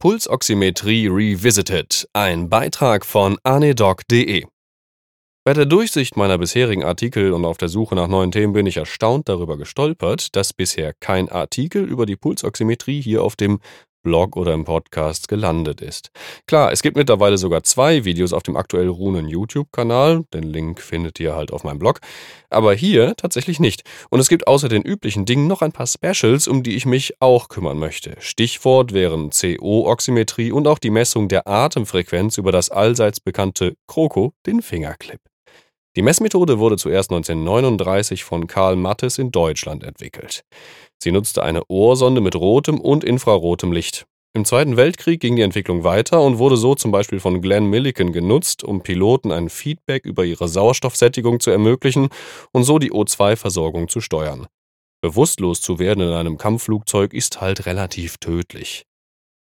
Pulsoximetrie Revisited, ein Beitrag von anedoc.de. Bei der Durchsicht meiner bisherigen Artikel und auf der Suche nach neuen Themen bin ich erstaunt darüber gestolpert, dass bisher kein Artikel über die Pulsoximetrie hier auf dem Blog oder im Podcast gelandet ist. Klar, es gibt mittlerweile sogar zwei Videos auf dem aktuell ruhenden YouTube-Kanal. Den Link findet ihr halt auf meinem Blog. Aber hier tatsächlich nicht. Und es gibt außer den üblichen Dingen noch ein paar Specials, um die ich mich auch kümmern möchte. Stichwort wären CO-Oximetrie und auch die Messung der Atemfrequenz über das allseits bekannte Kroko, den Fingerclip. Die Messmethode wurde zuerst 1939 von Karl Mattes in Deutschland entwickelt. Sie nutzte eine Ohrsonde mit rotem und infrarotem Licht. Im Zweiten Weltkrieg ging die Entwicklung weiter und wurde so zum Beispiel von Glenn Milliken genutzt, um Piloten ein Feedback über ihre Sauerstoffsättigung zu ermöglichen und so die O2-Versorgung zu steuern. Bewusstlos zu werden in einem Kampfflugzeug ist halt relativ tödlich.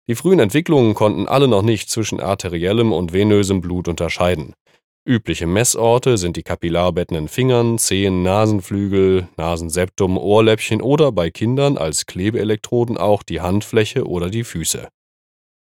Die frühen Entwicklungen konnten alle noch nicht zwischen arteriellem und venösem Blut unterscheiden. Übliche Messorte sind die Kapillarbetten in Fingern, Zehen, Nasenflügel, Nasenseptum, Ohrläppchen oder bei Kindern als Klebeelektroden auch die Handfläche oder die Füße.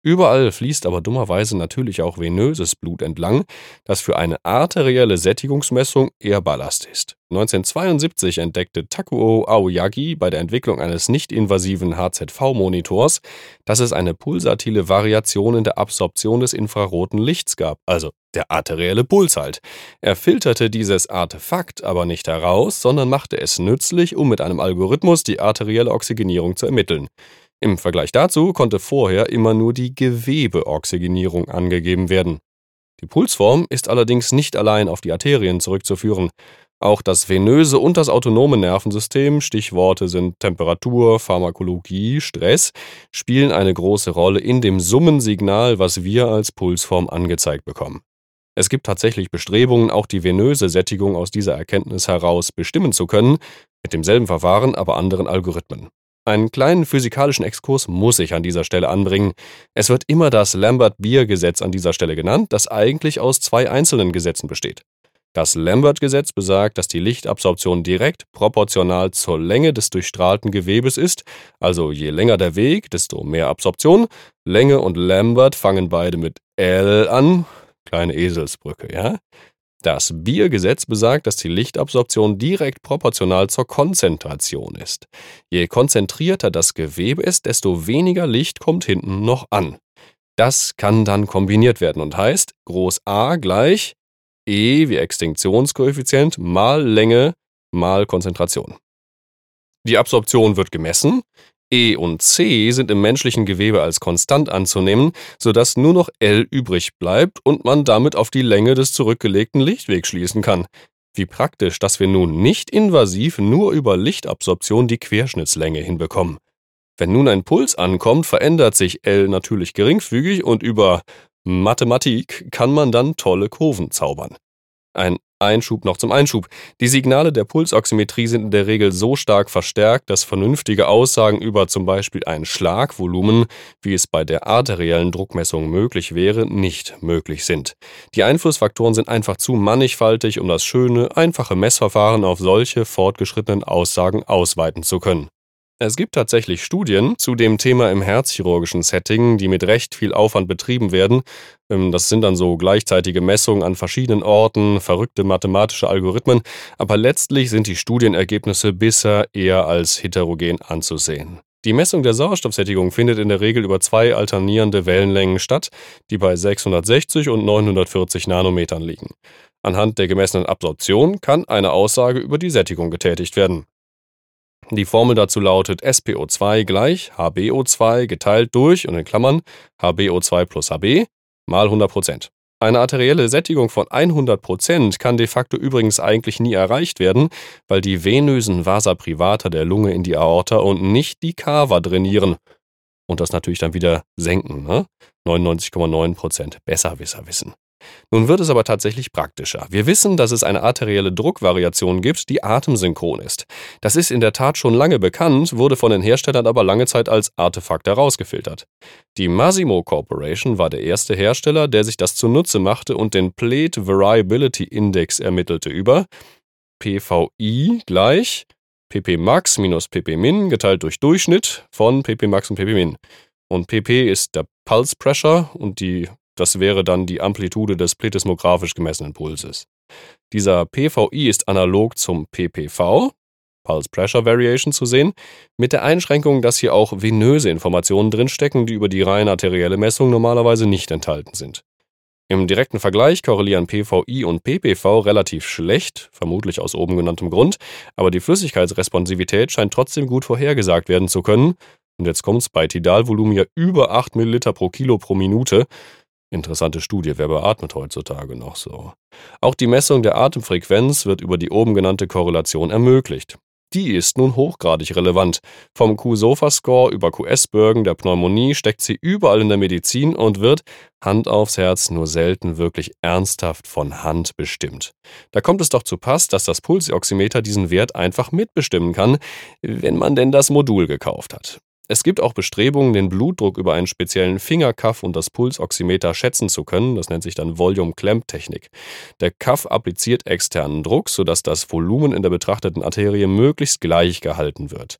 Überall fließt aber dummerweise natürlich auch venöses Blut entlang, das für eine arterielle Sättigungsmessung eher Ballast ist. 1972 entdeckte Takuo Aoyagi bei der Entwicklung eines nicht-invasiven HZV-Monitors, dass es eine pulsatile Variation in der Absorption des infraroten Lichts gab, also der arterielle Puls halt. Er filterte dieses Artefakt aber nicht heraus, sondern machte es nützlich, um mit einem Algorithmus die arterielle Oxygenierung zu ermitteln. Im Vergleich dazu konnte vorher immer nur die Gewebeoxygenierung angegeben werden. Die Pulsform ist allerdings nicht allein auf die Arterien zurückzuführen. Auch das venöse und das autonome Nervensystem, Stichworte sind Temperatur, Pharmakologie, Stress, spielen eine große Rolle in dem Summensignal, was wir als Pulsform angezeigt bekommen. Es gibt tatsächlich Bestrebungen, auch die venöse Sättigung aus dieser Erkenntnis heraus bestimmen zu können, mit demselben Verfahren, aber anderen Algorithmen. Einen kleinen physikalischen Exkurs muss ich an dieser Stelle anbringen. Es wird immer das Lambert-Beer-Gesetz an dieser Stelle genannt, das eigentlich aus zwei einzelnen Gesetzen besteht. Das Lambert-Gesetz besagt, dass die Lichtabsorption direkt proportional zur Länge des durchstrahlten Gewebes ist, also je länger der Weg, desto mehr Absorption. Länge und Lambert fangen beide mit L an. Kleine Eselsbrücke, ja? Das Biergesetz besagt, dass die Lichtabsorption direkt proportional zur Konzentration ist. Je konzentrierter das Gewebe ist, desto weniger Licht kommt hinten noch an. Das kann dann kombiniert werden und heißt Groß A gleich E wie Extinktionskoeffizient mal Länge mal Konzentration. Die Absorption wird gemessen. E und C sind im menschlichen Gewebe als konstant anzunehmen, sodass nur noch L übrig bleibt und man damit auf die Länge des zurückgelegten Lichtwegs schließen kann. Wie praktisch, dass wir nun nicht invasiv nur über Lichtabsorption die Querschnittslänge hinbekommen. Wenn nun ein Puls ankommt, verändert sich L natürlich geringfügig und über Mathematik kann man dann tolle Kurven zaubern. Ein Einschub noch zum Einschub. Die Signale der Pulsoximetrie sind in der Regel so stark verstärkt, dass vernünftige Aussagen über zum Beispiel ein Schlagvolumen, wie es bei der arteriellen Druckmessung möglich wäre, nicht möglich sind. Die Einflussfaktoren sind einfach zu mannigfaltig, um das schöne, einfache Messverfahren auf solche fortgeschrittenen Aussagen ausweiten zu können. Es gibt tatsächlich Studien zu dem Thema im herzchirurgischen Setting, die mit recht viel Aufwand betrieben werden. Ähm, das sind dann so gleichzeitige Messungen an verschiedenen Orten, verrückte mathematische Algorithmen, aber letztlich sind die Studienergebnisse bisher eher als heterogen anzusehen. Die Messung der Sauerstoffsättigung findet in der Regel über zwei alternierende Wellenlängen statt, die bei 660 und 940 Nanometern liegen. Anhand der gemessenen Absorption kann eine Aussage über die Sättigung getätigt werden. Die Formel dazu lautet SPO2 gleich HbO2 geteilt durch und in Klammern HbO2 plus Hb mal 100%. Eine arterielle Sättigung von 100% kann de facto übrigens eigentlich nie erreicht werden, weil die venösen Vasa privata der Lunge in die Aorta und nicht die Cava trainieren. Und das natürlich dann wieder senken, ne? 99,9% Besserwisser wissen. Nun wird es aber tatsächlich praktischer. Wir wissen, dass es eine arterielle Druckvariation gibt, die atemsynchron ist. Das ist in der Tat schon lange bekannt, wurde von den Herstellern aber lange Zeit als Artefakt herausgefiltert. Die Massimo Corporation war der erste Hersteller, der sich das zunutze machte und den Plate Variability Index ermittelte über PVI gleich pp max minus pp min geteilt durch Durchschnitt von pp max und pp min. Und pp ist der Pulse Pressure und die, das wäre dann die Amplitude des plethysmographisch gemessenen Pulses. Dieser PVI ist analog zum PPV, Pulse Pressure Variation zu sehen, mit der Einschränkung, dass hier auch venöse Informationen drinstecken, die über die rein arterielle Messung normalerweise nicht enthalten sind. Im direkten Vergleich korrelieren PVI und PPV relativ schlecht, vermutlich aus oben genanntem Grund, aber die Flüssigkeitsresponsivität scheint trotzdem gut vorhergesagt werden zu können. Und jetzt kommt's bei Tidalvolumen ja über 8 ml pro Kilo pro Minute. Interessante Studie, wer beatmet heutzutage noch so? Auch die Messung der Atemfrequenz wird über die oben genannte Korrelation ermöglicht. Die ist nun hochgradig relevant. Vom Q-SOFA-Score über QS-Bürgen der Pneumonie steckt sie überall in der Medizin und wird, Hand aufs Herz, nur selten wirklich ernsthaft von Hand bestimmt. Da kommt es doch zu Pass, dass das Pulsoximeter diesen Wert einfach mitbestimmen kann, wenn man denn das Modul gekauft hat. Es gibt auch Bestrebungen, den Blutdruck über einen speziellen Fingerkaff und das Pulsoximeter schätzen zu können. Das nennt sich dann Volume-Clamp-Technik. Der Kaff appliziert externen Druck, sodass das Volumen in der betrachteten Arterie möglichst gleich gehalten wird.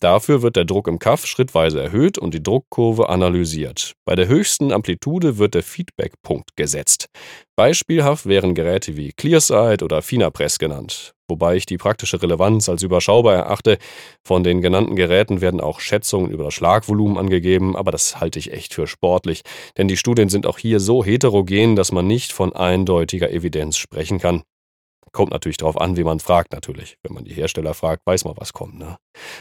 Dafür wird der Druck im Kaff schrittweise erhöht und die Druckkurve analysiert. Bei der höchsten Amplitude wird der Feedbackpunkt gesetzt. Beispielhaft wären Geräte wie Clearsight oder Finapress genannt, wobei ich die praktische Relevanz als überschaubar erachte. Von den genannten Geräten werden auch Schätzungen über das Schlagvolumen angegeben, aber das halte ich echt für sportlich, denn die Studien sind auch hier so heterogen, dass man nicht von eindeutiger Evidenz sprechen kann. Kommt natürlich darauf an, wie man fragt, natürlich. Wenn man die Hersteller fragt, weiß man, was kommt. Ne?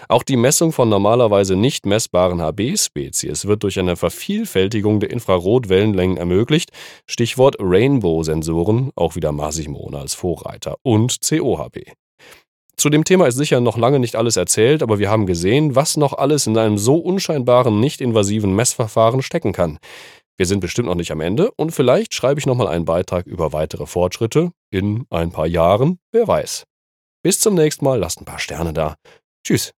Auch die Messung von normalerweise nicht messbaren HB-Spezies wird durch eine Vervielfältigung der Infrarotwellenlängen ermöglicht. Stichwort Rainbow-Sensoren, auch wieder Masimone als Vorreiter und COHB. Zu dem Thema ist sicher noch lange nicht alles erzählt, aber wir haben gesehen, was noch alles in einem so unscheinbaren, nicht invasiven Messverfahren stecken kann. Wir sind bestimmt noch nicht am Ende und vielleicht schreibe ich nochmal einen Beitrag über weitere Fortschritte in ein paar Jahren, wer weiß. Bis zum nächsten Mal, lasst ein paar Sterne da. Tschüss.